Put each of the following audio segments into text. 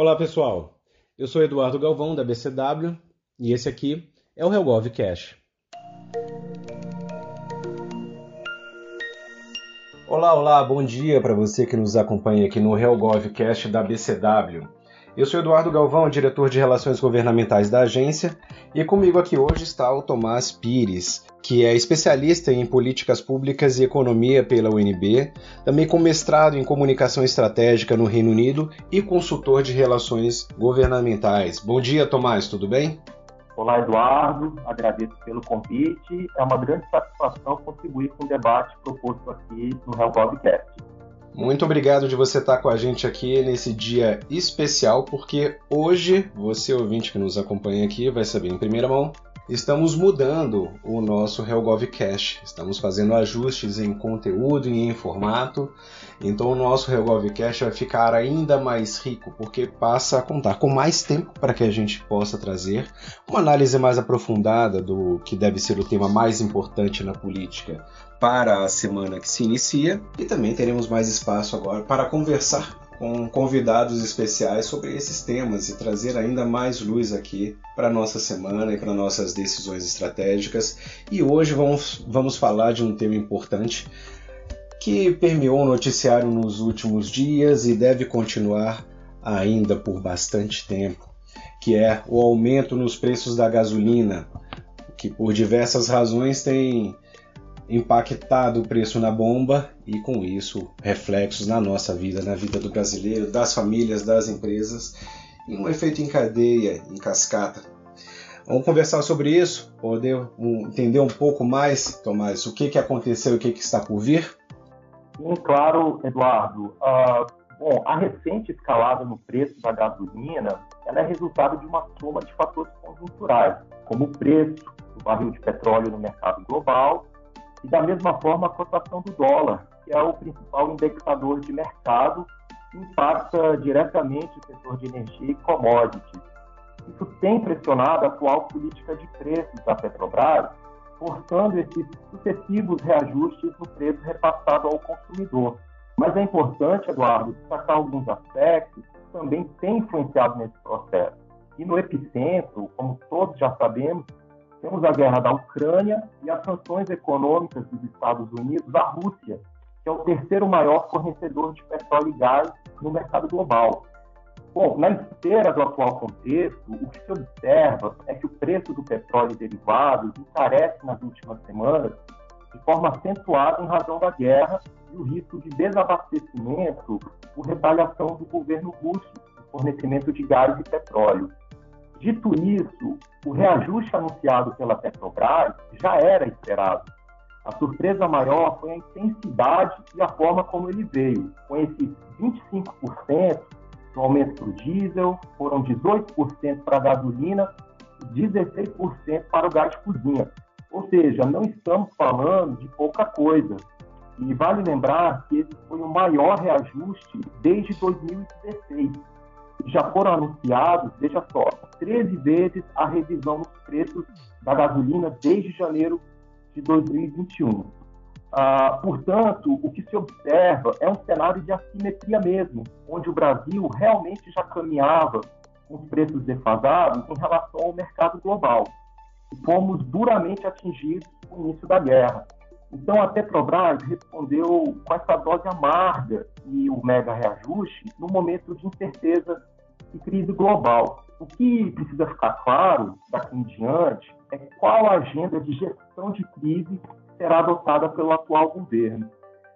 Olá pessoal, eu sou Eduardo Galvão da BCW e esse aqui é o Helgov Cash. Olá, olá, bom dia para você que nos acompanha aqui no Helgov Cash da BCW. Eu sou Eduardo Galvão, diretor de Relações Governamentais da agência, e comigo aqui hoje está o Tomás Pires, que é especialista em políticas públicas e economia pela UNB, também com mestrado em comunicação estratégica no Reino Unido e consultor de relações governamentais. Bom dia, Tomás, tudo bem? Olá, Eduardo. Agradeço pelo convite. É uma grande satisfação contribuir com o debate proposto aqui no HellGovCast. Muito obrigado de você estar com a gente aqui nesse dia especial, porque hoje, você ouvinte que nos acompanha aqui, vai saber em primeira mão, estamos mudando o nosso Helgov Cash. Estamos fazendo ajustes em conteúdo e em formato. Então o nosso Helgov Cash vai ficar ainda mais rico, porque passa a contar com mais tempo para que a gente possa trazer uma análise mais aprofundada do que deve ser o tema mais importante na política para a semana que se inicia e também teremos mais espaço agora para conversar com convidados especiais sobre esses temas e trazer ainda mais luz aqui para nossa semana e para nossas decisões estratégicas. E hoje vamos, vamos falar de um tema importante que permeou o noticiário nos últimos dias e deve continuar ainda por bastante tempo, que é o aumento nos preços da gasolina, que por diversas razões tem impactado o preço na bomba e com isso reflexos na nossa vida, na vida do brasileiro, das famílias, das empresas e um efeito em cadeia, em cascata. Vamos conversar sobre isso, poder entender um pouco mais, Tomás, o que, que aconteceu e o que, que está por vir? Sim, claro, Eduardo. Uh, bom, a recente escalada no preço da gasolina ela é resultado de uma soma de fatores conjunturais, como o preço do barril de petróleo no mercado global da mesma forma a cotação do dólar, que é o principal indexador de mercado, impacta diretamente o setor de energia e commodities. Isso tem pressionado a atual política de preços da Petrobras, forçando esses sucessivos reajustes no preço repassado ao consumidor. Mas é importante, Eduardo, destacar alguns aspectos que também têm influenciado nesse processo. E no epicentro, como todos já sabemos, temos a guerra da Ucrânia e as sanções econômicas dos Estados Unidos à Rússia, que é o terceiro maior fornecedor de petróleo e gás no mercado global. Bom, na esteira do atual contexto, o que se observa é que o preço do petróleo e derivados encarece nas últimas semanas de forma acentuada em razão da guerra e o risco de desabastecimento por retaliação do governo russo no fornecimento de gás e petróleo. Dito isso, o reajuste anunciado pela Petrobras já era esperado. A surpresa maior foi a intensidade e a forma como ele veio, com esses 25% no aumento para o diesel, foram 18% para a gasolina e 16% para o gás de cozinha. Ou seja, não estamos falando de pouca coisa. E vale lembrar que esse foi o maior reajuste desde 2016 já foram anunciados, veja só, 13 vezes a revisão dos preços da gasolina desde janeiro de 2021. Ah, portanto, o que se observa é um cenário de assimetria mesmo, onde o Brasil realmente já caminhava com os preços defasados em relação ao mercado global. Fomos duramente atingidos com o início da guerra. Então, a Petrobras respondeu com essa dose amarga e o mega reajuste no momento de incerteza e crise global. O que precisa ficar claro daqui em diante é qual a agenda de gestão de crise será adotada pelo atual governo.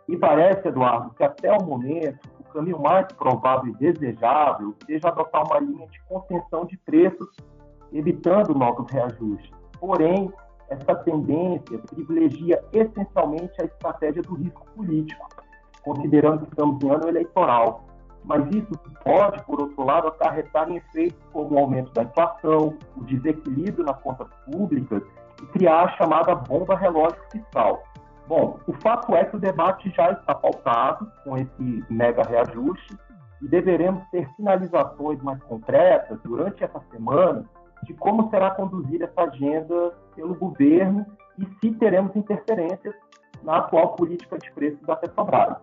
E parece, Eduardo, que até o momento o caminho mais provável e desejável seja adotar uma linha de contenção de preços, evitando novos reajustes. Porém, essa tendência privilegia essencialmente a estratégia do risco político, considerando que estamos em ano eleitoral. Mas isso pode, por outro lado, acarretar em efeitos como o aumento da inflação, o desequilíbrio nas contas públicas e criar a chamada bomba relógio fiscal. Bom, o fato é que o debate já está pautado com esse mega reajuste e deveremos ter sinalizações mais concretas durante essa semana de como será conduzida essa agenda pelo governo e se teremos interferências na atual política de preços da Petrobras.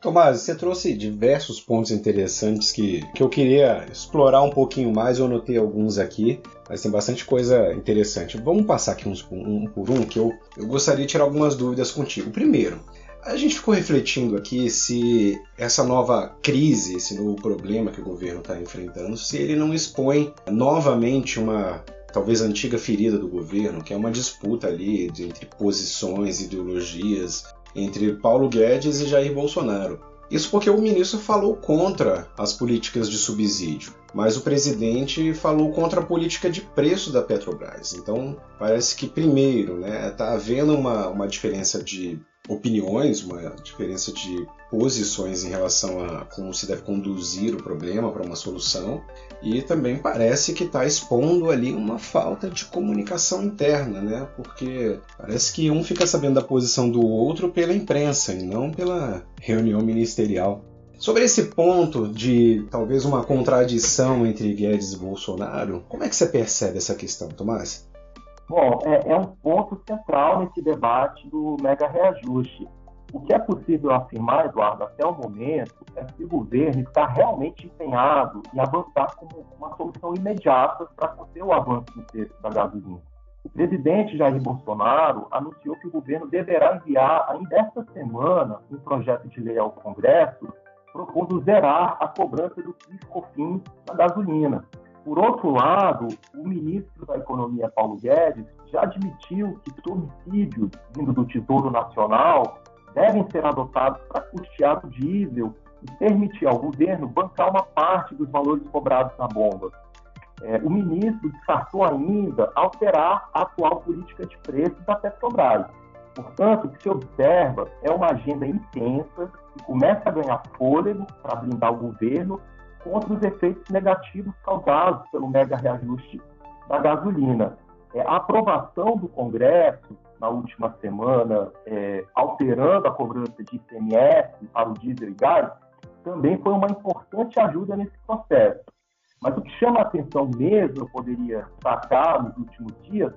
Tomás, você trouxe diversos pontos interessantes que, que eu queria explorar um pouquinho mais. Eu anotei alguns aqui, mas tem bastante coisa interessante. Vamos passar aqui uns um por um, que eu, eu gostaria de tirar algumas dúvidas contigo. Primeiro, a gente ficou refletindo aqui se essa nova crise, esse novo problema que o governo está enfrentando, se ele não expõe novamente uma talvez antiga ferida do governo, que é uma disputa ali entre posições, ideologias, entre Paulo Guedes e Jair Bolsonaro. Isso porque o ministro falou contra as políticas de subsídio, mas o presidente falou contra a política de preço da Petrobras. Então, parece que, primeiro, está né, tá havendo uma, uma diferença de opiniões, uma diferença de posições em relação a como se deve conduzir o problema para uma solução, e também parece que está expondo ali uma falta de comunicação interna, né? Porque parece que um fica sabendo da posição do outro pela imprensa e não pela reunião ministerial. Sobre esse ponto de talvez uma contradição entre Guedes e Bolsonaro, como é que você percebe essa questão, Tomás? Bom, é, é um ponto central nesse debate do mega reajuste. O que é possível afirmar, Eduardo, até o momento, é que o governo está realmente empenhado em avançar como uma solução imediata para conter o avanço do preço da gasolina. O presidente Jair Bolsonaro anunciou que o governo deverá enviar, ainda esta semana, um projeto de lei ao Congresso propondo zerar a cobrança do PIS-COFINS na gasolina. Por outro lado, o ministro da Economia, Paulo Guedes, já admitiu que subsídios vindo do Tesouro Nacional devem ser adotados para custear o diesel e permitir ao governo bancar uma parte dos valores cobrados na bomba. É, o ministro descartou ainda alterar a atual política de preços da Petrobras. Portanto, o que se observa é uma agenda intensa que começa a ganhar fôlego para blindar o governo contra os efeitos negativos causados pelo mega reajuste da gasolina. É, a aprovação do Congresso na última semana, é, alterando a cobrança de ICMS para o diesel e gás, também foi uma importante ajuda nesse processo. Mas o que chama a atenção mesmo, eu poderia destacar nos últimos dias,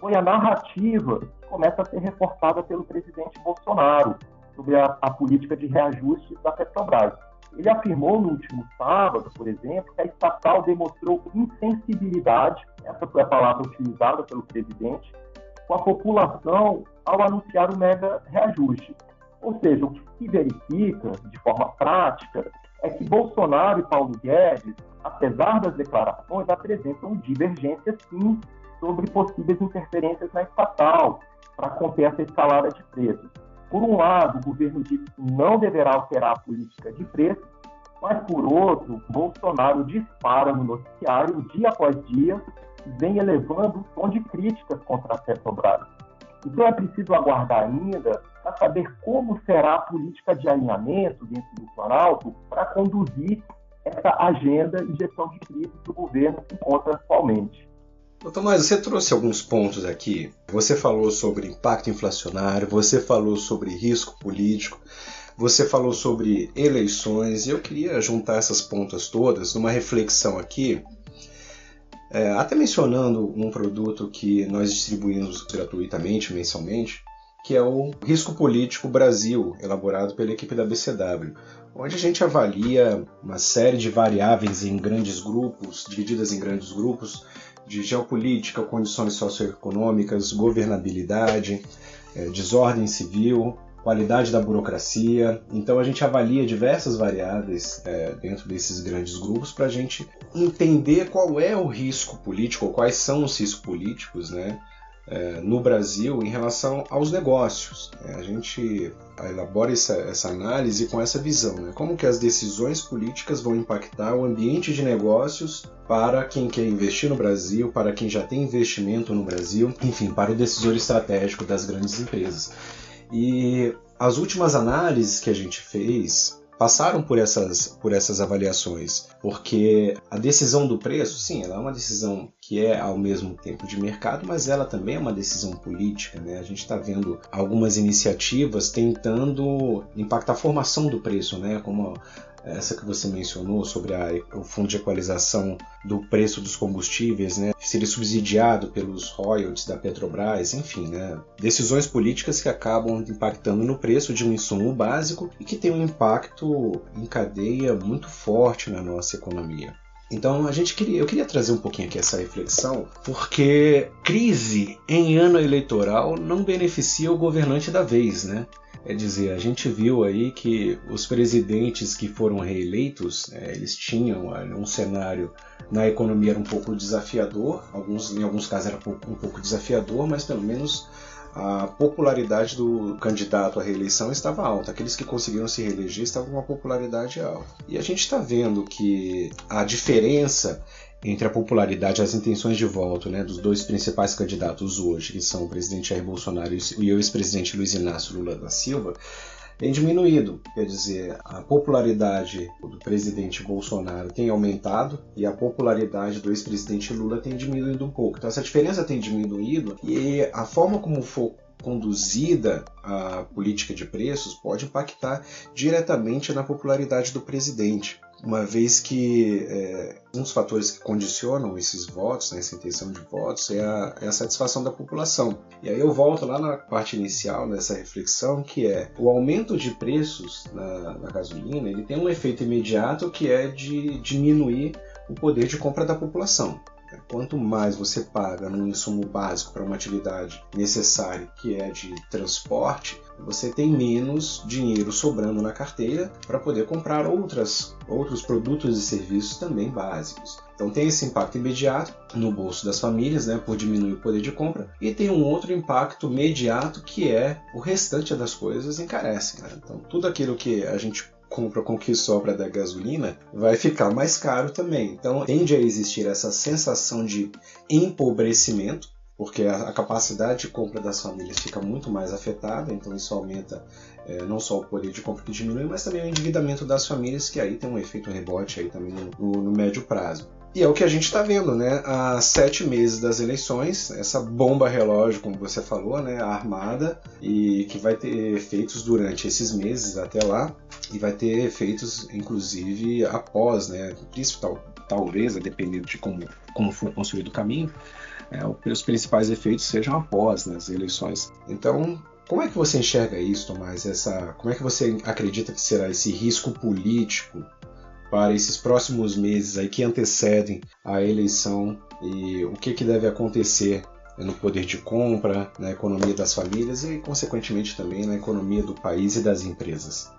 foi a narrativa que começa a ser reportada pelo presidente Bolsonaro sobre a, a política de reajuste da Petrobras. Ele afirmou no último sábado, por exemplo, que a estatal demonstrou insensibilidade, essa foi a palavra utilizada pelo presidente, com a população ao anunciar o mega reajuste. Ou seja, o que se verifica de forma prática é que Bolsonaro e Paulo Guedes, apesar das declarações, apresentam divergências sim sobre possíveis interferências na estatal para conter essa escalada de preços. Por um lado, o governo diz que não deverá alterar a política de preços, mas por outro, Bolsonaro dispara no noticiário dia após dia e vem elevando o tom de críticas contra a Petrobras. Então é preciso aguardar ainda para saber como será a política de alinhamento dentro do Planalto para conduzir essa agenda e gestão de crise que o governo se encontra atualmente. Tomás, você trouxe alguns pontos aqui. Você falou sobre impacto inflacionário, você falou sobre risco político, você falou sobre eleições, e eu queria juntar essas pontas todas numa reflexão aqui, é, até mencionando um produto que nós distribuímos gratuitamente, mensalmente, que é o Risco Político Brasil, elaborado pela equipe da BCW, onde a gente avalia uma série de variáveis em grandes grupos, divididas em grandes grupos, de geopolítica, condições socioeconômicas, governabilidade, é, desordem civil, qualidade da burocracia. Então a gente avalia diversas variáveis é, dentro desses grandes grupos para a gente entender qual é o risco político, ou quais são os riscos políticos, né? É, no Brasil em relação aos negócios. Né? A gente elabora essa, essa, análise com essa visão, né? como que as decisões políticas vão impactar o ambiente de negócios para quem quer investir no Brasil, para quem já tem investimento no Brasil, enfim, para o decisor estratégico das grandes empresas. E as últimas análises que a gente fez passaram por essas, por essas avaliações, porque a decisão do preço, sim, ela é uma decisão que é ao mesmo tempo de mercado, mas ela também é uma decisão política. Né? A gente está vendo algumas iniciativas tentando impactar a formação do preço, né? como essa que você mencionou sobre a, o fundo de equalização do preço dos combustíveis, né, ser subsidiado pelos royalties da Petrobras, enfim, né, decisões políticas que acabam impactando no preço de um insumo básico e que tem um impacto em cadeia muito forte na nossa economia. Então a gente queria, eu queria trazer um pouquinho aqui essa reflexão, porque crise em ano eleitoral não beneficia o governante da vez, né? Quer dizer, a gente viu aí que os presidentes que foram reeleitos, é, eles tinham um cenário na economia era um pouco desafiador, alguns, em alguns casos era um pouco desafiador, mas pelo menos a popularidade do candidato à reeleição estava alta. Aqueles que conseguiram se reeleger estavam com uma popularidade alta. E a gente está vendo que a diferença entre a popularidade e as intenções de voto né, dos dois principais candidatos hoje, que são o presidente Jair Bolsonaro e o ex-presidente Luiz Inácio Lula da Silva, tem diminuído. Quer dizer, a popularidade do presidente Bolsonaro tem aumentado e a popularidade do ex-presidente Lula tem diminuído um pouco. Então, essa diferença tem diminuído e a forma como for conduzida a política de preços pode impactar diretamente na popularidade do presidente uma vez que é, um dos fatores que condicionam esses votos, né, essa intenção de votos, é a, é a, satisfação da população. E aí eu volto lá na parte inicial dessa reflexão, que é o aumento de preços na, na gasolina, ele tem um efeito imediato que é de diminuir o poder de compra da população. Quanto mais você paga num insumo básico para uma atividade necessária, que é de transporte, você tem menos dinheiro sobrando na carteira para poder comprar outras, outros produtos e serviços também básicos. Então tem esse impacto imediato no bolso das famílias, né, por diminuir o poder de compra, e tem um outro impacto imediato que é o restante das coisas encarecem. Né? Então tudo aquilo que a gente compra com o que sobra da gasolina, vai ficar mais caro também. Então tende a existir essa sensação de empobrecimento, porque a, capacidade de compra das famílias fica muito mais afetada, então isso aumenta é, não só o poder de compra que diminui, mas também o endividamento das famílias, que aí tem um efeito rebote aí também no, no, no médio prazo. E é o que a gente está vendo, né? Há sete meses das eleições, essa bomba relógio, como você falou, né? Armada, e que vai ter efeitos durante esses meses até lá, e vai ter efeitos, inclusive, após, né? Tal, talvez, dependendo de como, como for construído o caminho, é, os principais efeitos sejam após né, as eleições. Então, como é que você enxerga isso, Tomás? Essa, como é que você acredita que será esse risco político para esses próximos meses aí que antecedem a eleição e o que, que deve acontecer no poder de compra, na economia das famílias e, consequentemente, também na economia do país e das empresas?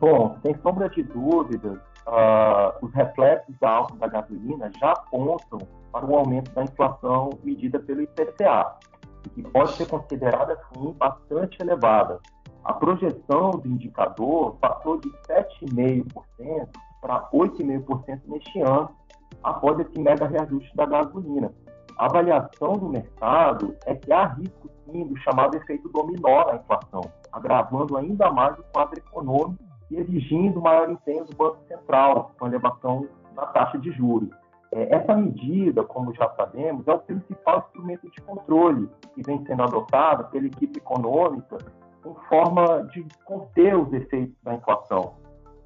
Bom, sem sombra de dúvidas, uh, os reflexos da alta da gasolina já apontam para o aumento da inflação medida pelo IPCA, que pode ser considerada assim, bastante elevada. A projeção do indicador passou de 7,5% para 8,5% neste ano, após esse mega reajuste da gasolina. A avaliação do mercado é que há risco sim do chamado efeito dominó na inflação, agravando ainda mais o quadro econômico e exigindo maior empenho do Banco Central com a elevação da taxa de juros. É, essa medida, como já sabemos, é o principal instrumento de controle que vem sendo adotado pela equipe econômica em forma de conter os efeitos da inflação.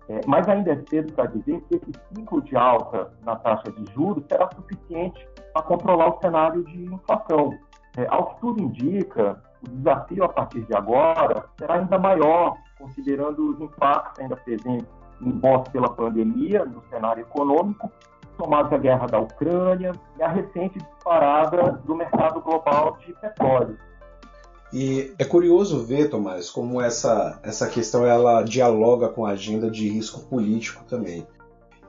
É, mas ainda é cedo para dizer que esse ciclo de alta na taxa de juros será suficiente para controlar o cenário de inflação. É, ao que tudo indica, o desafio a partir de agora será ainda maior, considerando os impactos ainda presentes impostos pela pandemia no cenário econômico, somados à guerra da Ucrânia e a recente disparada do mercado global de petróleo. E é curioso ver, Tomás, como essa, essa questão ela dialoga com a agenda de risco político também.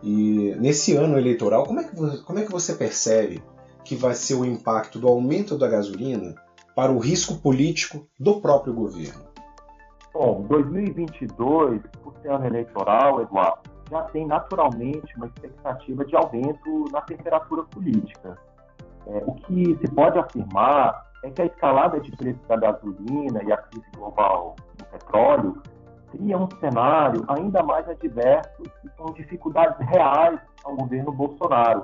E nesse ano eleitoral, como é que, como é que você percebe que vai ser o impacto do aumento da gasolina para o risco político do próprio governo? Bom, 2022, por ser ano eleitoral, Eduardo, já tem naturalmente uma expectativa de aumento na temperatura política. É, o que se pode afirmar é que a escalada de preços da gasolina e a crise global do petróleo cria um cenário ainda mais adverso e com dificuldades reais ao governo Bolsonaro,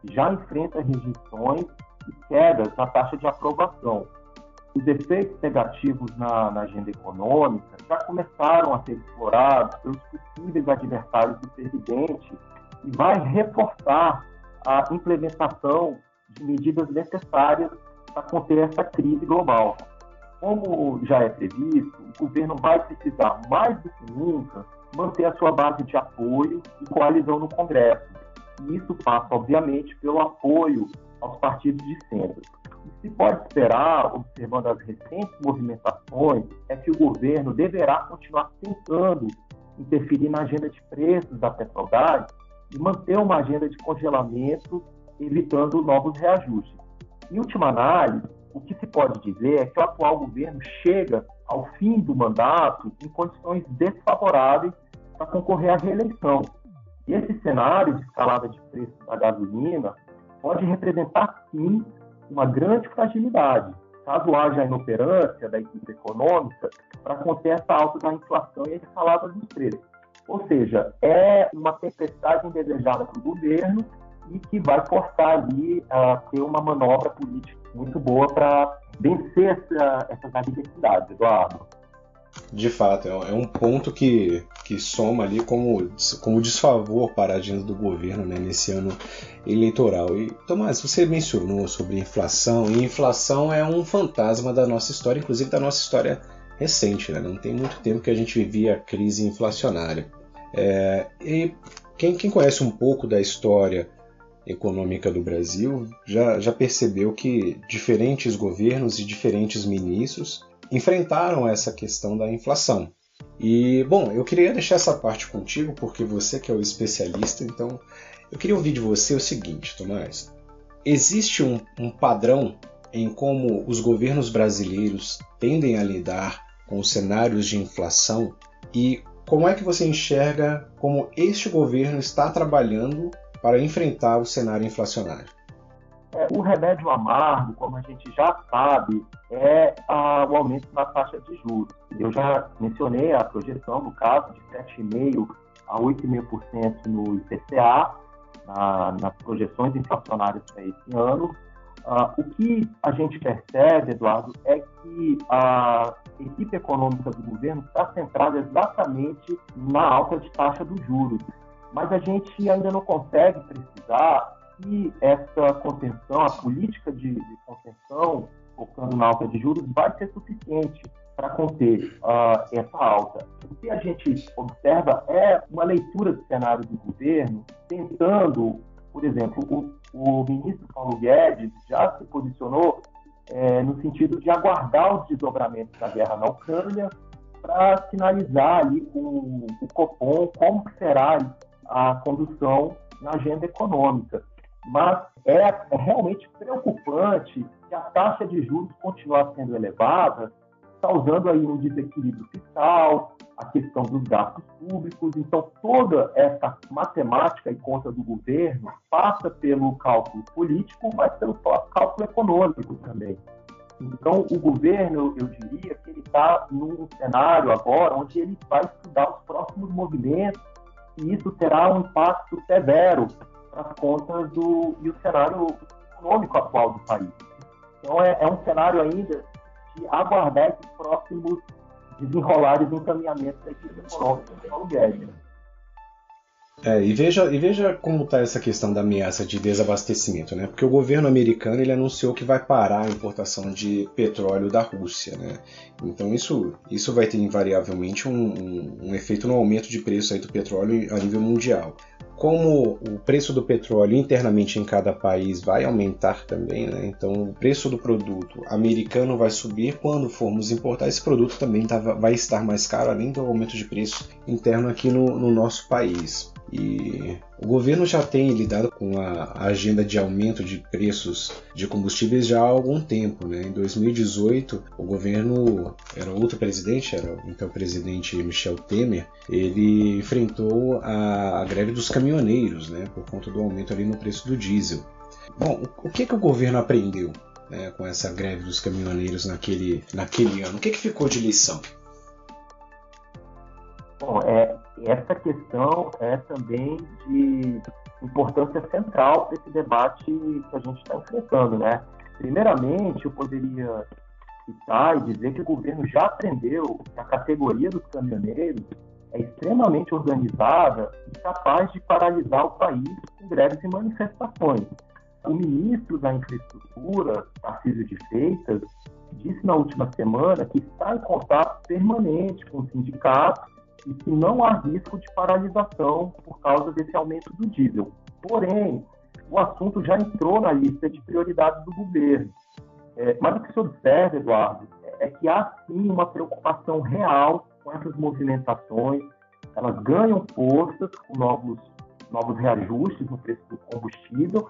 que já enfrenta rejeições e quedas na taxa de aprovação. os efeitos negativos na, na, agenda econômica já começaram a ser explorados pelos possíveis adversários do presidente e vai reforçar a implementação de medidas necessárias para conter essa crise global. Como já é previsto, o governo vai precisar, mais do que nunca, manter a sua base de apoio e coalizão no Congresso. E isso passa, obviamente, pelo apoio aos partidos de centro. O que se pode esperar, observando as recentes movimentações, é que o governo deverá continuar tentando interferir na agenda de preços da Petrobras e manter uma agenda de congelamento, evitando novos reajustes. Em última análise, o que se pode dizer é que o atual governo chega ao fim do mandato em condições desfavoráveis para concorrer à reeleição. E esse cenário de escalada de preços da gasolina pode representar, sim, uma grande fragilidade, caso haja inoperância da equipe econômica para conter essa alta da inflação e a escalada dos preços. Ou seja, é uma tempestade indesejada para o governo e que vai forçar ali a ter uma manobra política muito boa para vencer essa, essas adversidades, Eduardo. De fato, é um ponto que, que soma ali como, como desfavor para a agenda do governo né, nesse ano eleitoral. E, Tomás, você mencionou sobre inflação, e inflação é um fantasma da nossa história, inclusive da nossa história recente. Né? Não tem muito tempo que a gente vivia a crise inflacionária. É, e quem, quem conhece um pouco da história econômica do Brasil já, já percebeu que diferentes governos e diferentes ministros enfrentaram essa questão da inflação. E, bom, eu queria deixar essa parte contigo, porque você que é o especialista, então eu queria ouvir de você o seguinte, Tomás. Existe um, um padrão em como os governos brasileiros tendem a lidar com os cenários de inflação e como é que você enxerga como este governo está trabalhando para enfrentar o cenário inflacionário? É, o remédio amargo, como a gente já sabe, é a, o aumento da taxa de juros. Eu já mencionei a projeção, no caso, de 7,5% a 8,5% no IPCA, na, nas projeções inflacionárias para esse ano. Uh, o que a gente percebe, Eduardo, é que a equipe econômica do governo está centrada exatamente na alta de taxa dos juros mas a gente ainda não consegue precisar se essa contenção, a política de, de contenção, focando na alta de juros, vai ser suficiente para conter uh, essa alta. O que a gente observa é uma leitura do cenário do governo, tentando, por exemplo, o, o ministro Paulo Guedes já se posicionou é, no sentido de aguardar os desdobramentos da guerra na Ucrânia para sinalizar ali com o Copom como será a condução na agenda econômica. Mas é, é realmente preocupante que a taxa de juros continue sendo elevada, causando aí um desequilíbrio fiscal, a questão dos gastos públicos. Então, toda essa matemática e conta do governo passa pelo cálculo político, mas pelo cálculo econômico também. Então, o governo, eu diria que ele está num cenário agora onde ele vai estudar os próximos movimentos e isso terá um impacto severo para as contas do, e o cenário econômico atual do país. Então, é, é um cenário ainda de aguardar esses próximos desenrolares e encaminhamentos da equipe econômica do Paulo Guedes. É, e veja, e veja como está essa questão da ameaça de desabastecimento, né? Porque o governo americano ele anunciou que vai parar a importação de petróleo da Rússia, né? Então isso, isso vai ter invariavelmente um, um, um efeito no aumento de preço aí do petróleo a nível mundial. Como o preço do petróleo internamente em cada país vai aumentar também, né? então o preço do produto americano vai subir. Quando formos importar, esse produto também tá, vai estar mais caro, além do aumento de preço interno aqui no, no nosso país. E o governo já tem lidado com a agenda de aumento de preços de combustíveis já há algum tempo. Né? Em 2018, o governo, era outro presidente, era então o presidente Michel Temer, ele enfrentou a, a greve dos caminhoneiros né? por conta do aumento ali no preço do diesel. Bom, o, que, que o governo aprendeu né, com essa greve dos caminhoneiros naquele, naquele ano? O que, que ficou de lição? Bom, é, essa questão é também de importância central para esse debate que a gente está enfrentando, né? Primeiramente, eu poderia citar e dizer que o governo já aprendeu que a categoria dos caminhoneiros é extremamente organizada e capaz de paralisar o país com greves e manifestações. O ministro da Infraestrutura, Tarcísio de Freitas, disse na última semana que está em contato permanente com os sindicatos e que não há risco de paralisação por causa desse aumento do diesel. Porém, o assunto já entrou na lista de prioridades do governo. É, mas o que se observa, Eduardo, é que há sim uma preocupação real com essas movimentações. Elas ganham forças com novos, novos reajustes no preço do combustível.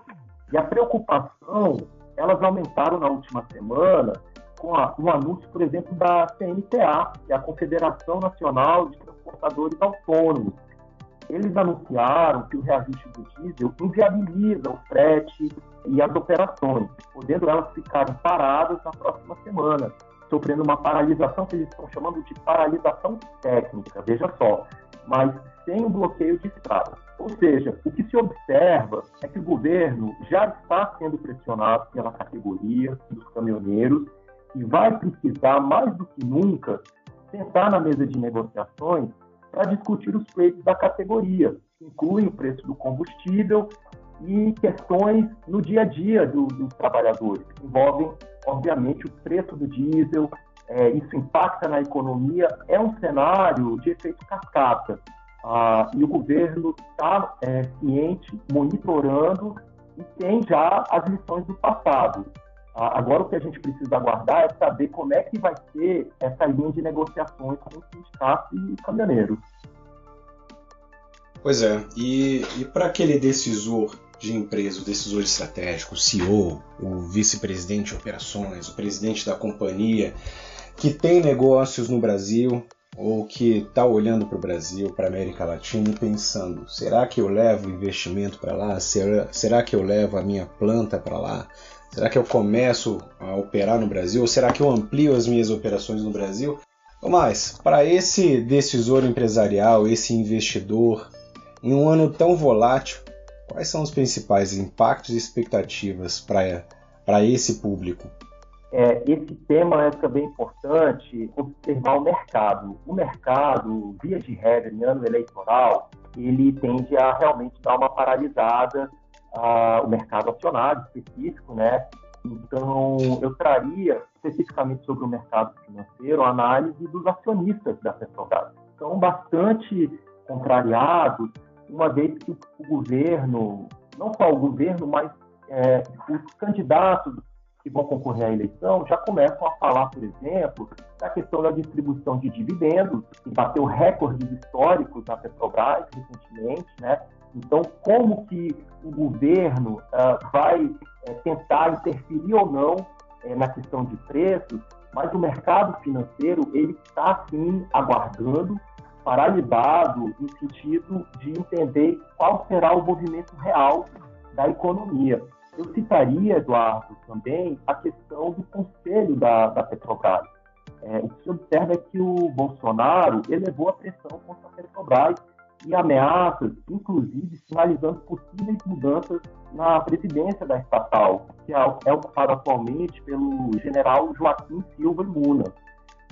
E a preocupação, elas aumentaram na última semana com a, um anúncio, por exemplo, da CNTA, que é a Confederação Nacional de Transportadores Autônomos. Eles anunciaram que o reajuste do diesel inviabiliza o frete e as operações, podendo elas ficarem paradas na próxima semana, sofrendo uma paralisação que eles estão chamando de paralisação técnica, veja só, mas sem o bloqueio de estrada. Ou seja, o que se observa é que o governo já está sendo pressionado pela categoria dos caminhoneiros e vai precisar, mais do que nunca, sentar na mesa de negociações para discutir os preços da categoria, que incluem o preço do combustível e questões no dia a dia do, dos trabalhadores, que envolvem, obviamente, o preço do diesel, é, isso impacta na economia, é um cenário de efeito cascata. Ah, e o governo está é, ciente, monitorando e tem já as lições do passado. Agora, o que a gente precisa aguardar é saber como é que vai ser essa linha de negociações com os sindicatos e caminhoneiros. Pois é, e, e para aquele decisor de empresa, o decisor estratégico, o CEO, o vice-presidente de operações, o presidente da companhia, que tem negócios no Brasil ou que está olhando para o Brasil, para a América Latina e pensando: será que eu levo investimento para lá? Será, será que eu levo a minha planta para lá? Será que eu começo a operar no Brasil? Ou será que eu amplio as minhas operações no Brasil? Mas, para esse decisor empresarial, esse investidor, em um ano tão volátil, quais são os principais impactos e expectativas para esse público? É, esse tema é também importante observar o mercado. O mercado, via de regra, em ano eleitoral, ele tende a realmente dar uma paralisada o mercado acionário específico, né? Então, eu traria especificamente sobre o mercado financeiro a análise dos acionistas da Petrobras. São bastante contrariados, uma vez que o governo, não só o governo, mas é, os candidatos que vão concorrer à eleição já começam a falar, por exemplo, da questão da distribuição de dividendos, que bateu recordes históricos na Petrobras recentemente, né? Então, como que o governo uh, vai uh, tentar interferir ou não uh, na questão de preços, mas o mercado financeiro ele está sim aguardando, paralisado no sentido de entender qual será o movimento real da economia. Eu citaria, Eduardo, também a questão do conselho da, da Petrobras. É, o que se observa é que o Bolsonaro elevou a pressão contra a Petrobras e ameaças, inclusive sinalizando possíveis mudanças na presidência da estatal, que é, é ocupada atualmente pelo general Joaquim Silva Luna.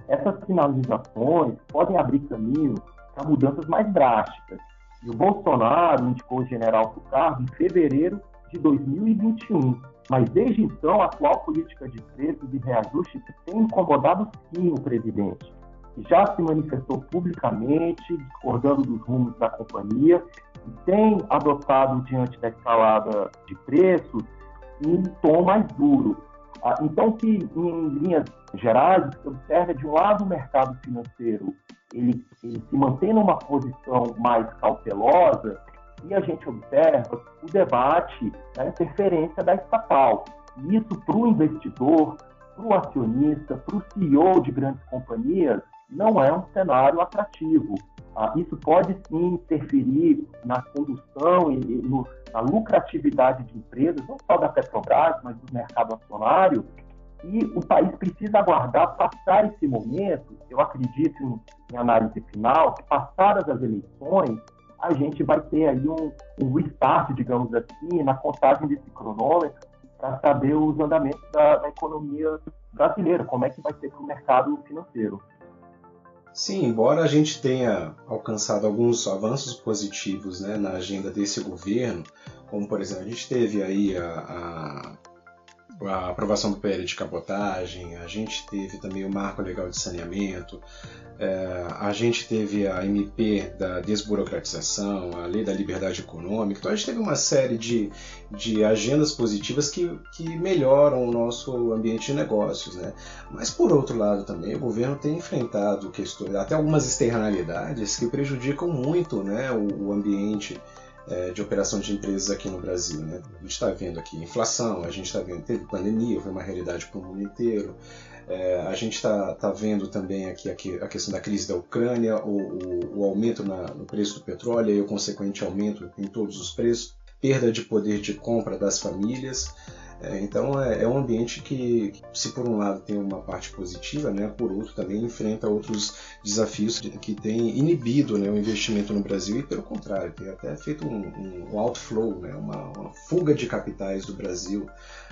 Essas sinalizações podem abrir caminho para mudanças mais drásticas. E o Bolsonaro indicou o general para o cargo em fevereiro de 2021. Mas desde então, a atual política de preços e reajustes tem incomodado sim o presidente já se manifestou publicamente, discordando dos rumos da companhia, e tem adotado, diante da escalada de preços, um tom mais duro. Ah, então, que em linhas gerais, se observa, de um lado, o mercado financeiro ele, ele se mantém numa posição mais cautelosa, e a gente observa o debate da interferência da estatal. E isso, para o investidor, para o acionista, para o CEO de grandes companhias, não é um cenário atrativo. Ah, isso pode sim interferir na condução e, no, na lucratividade de empresas, não só da Petrobras, mas do mercado acionário. E o país precisa aguardar passar esse momento. Eu acredito em, em análise final, que passadas as eleições, a gente vai ter aí um, um restart, digamos assim, na contagem desse cronômetro, para saber os andamentos da, da economia brasileira, como é que vai ser para o mercado financeiro. Sim, embora a gente tenha alcançado alguns avanços positivos né, na agenda desse governo, como por exemplo, a gente teve aí a, a aprovação do PL de cabotagem, a gente teve também o marco legal de saneamento, é, a gente teve a MP da desburocratização, a lei da liberdade econômica, então a gente teve uma série de, de agendas positivas que, que melhoram o nosso ambiente de negócios. Né? Mas por outro lado também o governo tem enfrentado questões, até algumas externalidades que prejudicam muito né, o, o ambiente é, de operação de empresas aqui no Brasil. Né? A gente está vendo aqui inflação, a gente está vendo teve pandemia, foi uma realidade para o mundo inteiro. É, a gente está tá vendo também aqui, aqui, a questão da crise da Ucrânia, o, o, o aumento na, no preço do petróleo e o consequente aumento em todos os preços, perda de poder de compra das famílias. É, então é, é, um ambiente que, se por um lado tem uma parte positiva, né, por outro também enfrenta outros desafios que, que tem inibido né, o investimento no Brasil e pelo contrário, tem até feito um, um outflow, né, uma, uma, fuga de capitais do Brasil.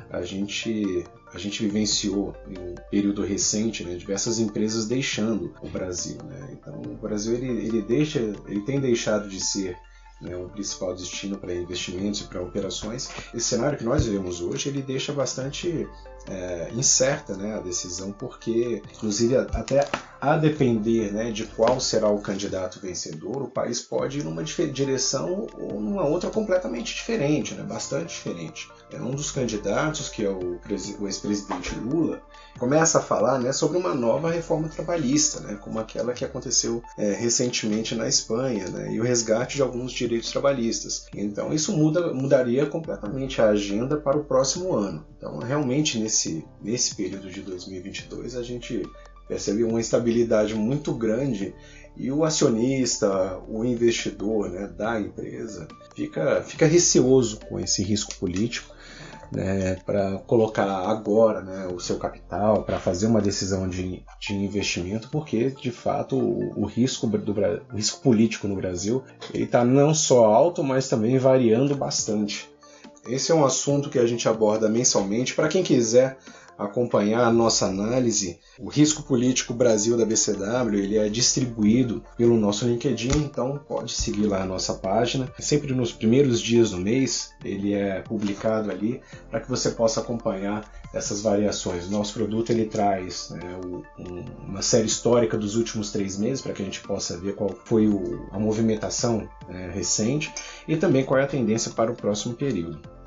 A gente, a gente vivenciou em um período recente né, diversas empresas deixando o Brasil. Né? Então o Brasil ele, ele, deixa, ele tem deixado de ser né, um principal destino para investimentos e para operações. Esse cenário que nós vemos hoje ele deixa bastante é, incerta né, a decisão, porque, inclusive, até a depender né, de qual será o candidato vencedor, o país pode ir numa direção ou numa outra completamente diferente, né, bastante diferente. É um dos candidatos, que é o, o ex-presidente Lula, começa a falar né, sobre uma nova reforma trabalhista, né, como aquela que aconteceu é, recentemente na Espanha, né, e o resgate de alguns direitos trabalhistas. Então, isso muda, mudaria completamente a agenda para o próximo ano. Então, realmente, nesse, nesse período de 2022, a gente percebe uma instabilidade muito grande e o acionista, o investidor né, da empresa, fica, fica receoso com esse risco político né, para colocar agora né, o seu capital, para fazer uma decisão de, de investimento, porque de fato o, o risco, do, o risco político no Brasil está não só alto, mas também variando bastante. Esse é um assunto que a gente aborda mensalmente. Para quem quiser acompanhar a nossa análise, o risco político Brasil da BCW ele é distribuído pelo nosso LinkedIn, então pode seguir lá a nossa página. Sempre nos primeiros dias do mês ele é publicado ali para que você possa acompanhar essas variações. O nosso produto ele traz né, um, uma série histórica dos últimos três meses para que a gente possa ver qual foi o, a movimentação né, recente e também qual é a tendência para o próximo período.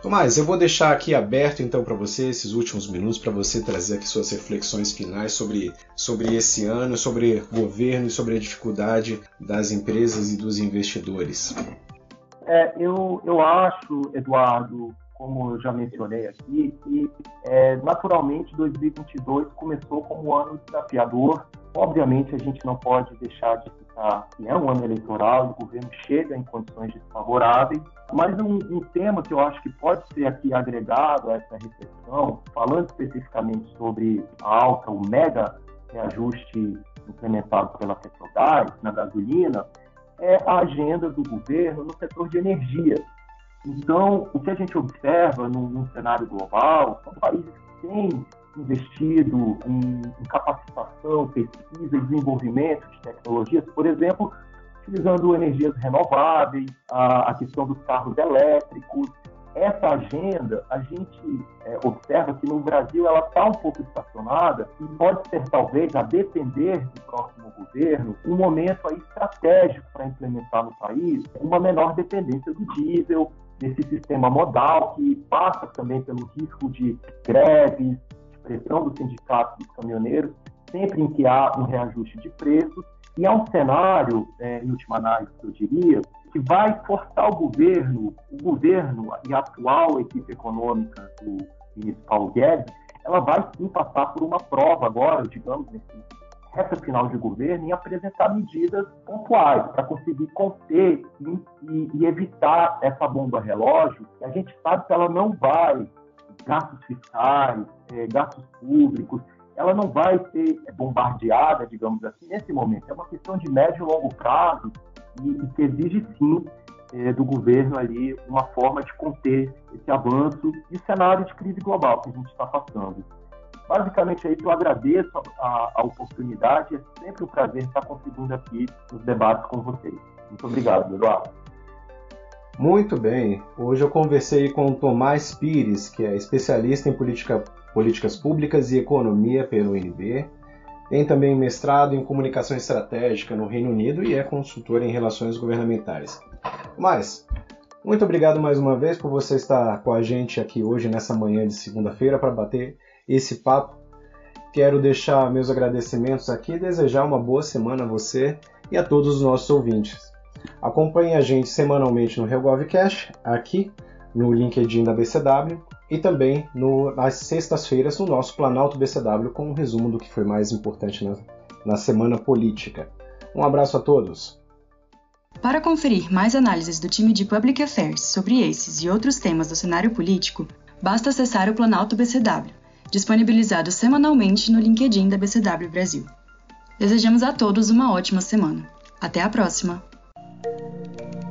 Tomás, eu vou deixar aqui aberto então para você esses últimos minutos para você trazer aqui suas reflexões finais sobre, sobre esse ano, sobre governo e sobre a dificuldade das empresas e dos investidores. É, eu, eu acho, Eduardo, como eu já mencionei aqui, que é, naturalmente 2022 começou como um ano desafiador. Obviamente a gente não pode deixar de que é um ano eleitoral, o governo chega em condições desfavoráveis, mas um, um, tema que eu acho que pode ser aqui agregado a essa reflexão, falando especificamente sobre a alta, o mega reajuste implementado pela Petrobras na gasolina, é a agenda do governo no setor de energia. Então, o que a gente observa num, num cenário global são países que têm investido em, em capacitação, pesquisa e desenvolvimento de tecnologias, por exemplo, utilizando energias renováveis, a, a questão dos carros elétricos. Essa agenda, a gente é, observa que no Brasil ela está um pouco estacionada e pode ser, talvez, a depender do próximo governo, um momento aí estratégico para implementar no país uma menor dependência do diesel, nesse sistema modal que passa também pelo risco de greves, pressão dos sindicatos dos caminhoneiros, sempre em que há um reajuste de preços e é um cenário, é, em última análise, eu diria, que vai forçar o governo, o governo e a atual equipe econômica do ministro Paulo Guedes, ela vai sim passar por uma prova agora, digamos, nesse reta final de governo, em apresentar medidas pontuais para conseguir conter e, e, evitar essa bomba relógio. A gente sabe que ela não vai, gastos fiscais, é, gastos públicos, ela não vai ser bombardeada, digamos assim, nesse momento. É uma questão de médio e longo prazo e, e que exige, sim, é, do governo ali uma forma de conter esse avanço e o cenário de crise global que a gente está passando. basicamente isso, eu agradeço a, a, oportunidade, é sempre um prazer estar contribuindo aqui nos debates com vocês. Muito obrigado, Eduardo. Muito bem. Hoje eu conversei com Tomás Pires, que é especialista em política, políticas públicas e economia pelo UNB. Tem também mestrado em comunicação estratégica no Reino Unido e é consultor em relações governamentais. Mas, muito obrigado mais uma vez por você estar com a gente aqui hoje, nessa manhã de segunda-feira, para bater esse papo. Quero deixar meus agradecimentos aqui e desejar uma boa semana a você e a todos os nossos ouvintes. Acompanhe a gente semanalmente no RealGovCast, aqui no LinkedIn da BCW e também no, nas sextas-feiras no nosso Planalto BCW com um resumo do que foi mais importante na, na semana política. Um abraço a todos! Para conferir mais análises do time de Public Affairs sobre esses e outros temas do cenário político, basta acessar o Planalto BCW, disponibilizado semanalmente no LinkedIn da BCW Brasil. Desejamos a todos uma ótima semana. Até a próxima! thank you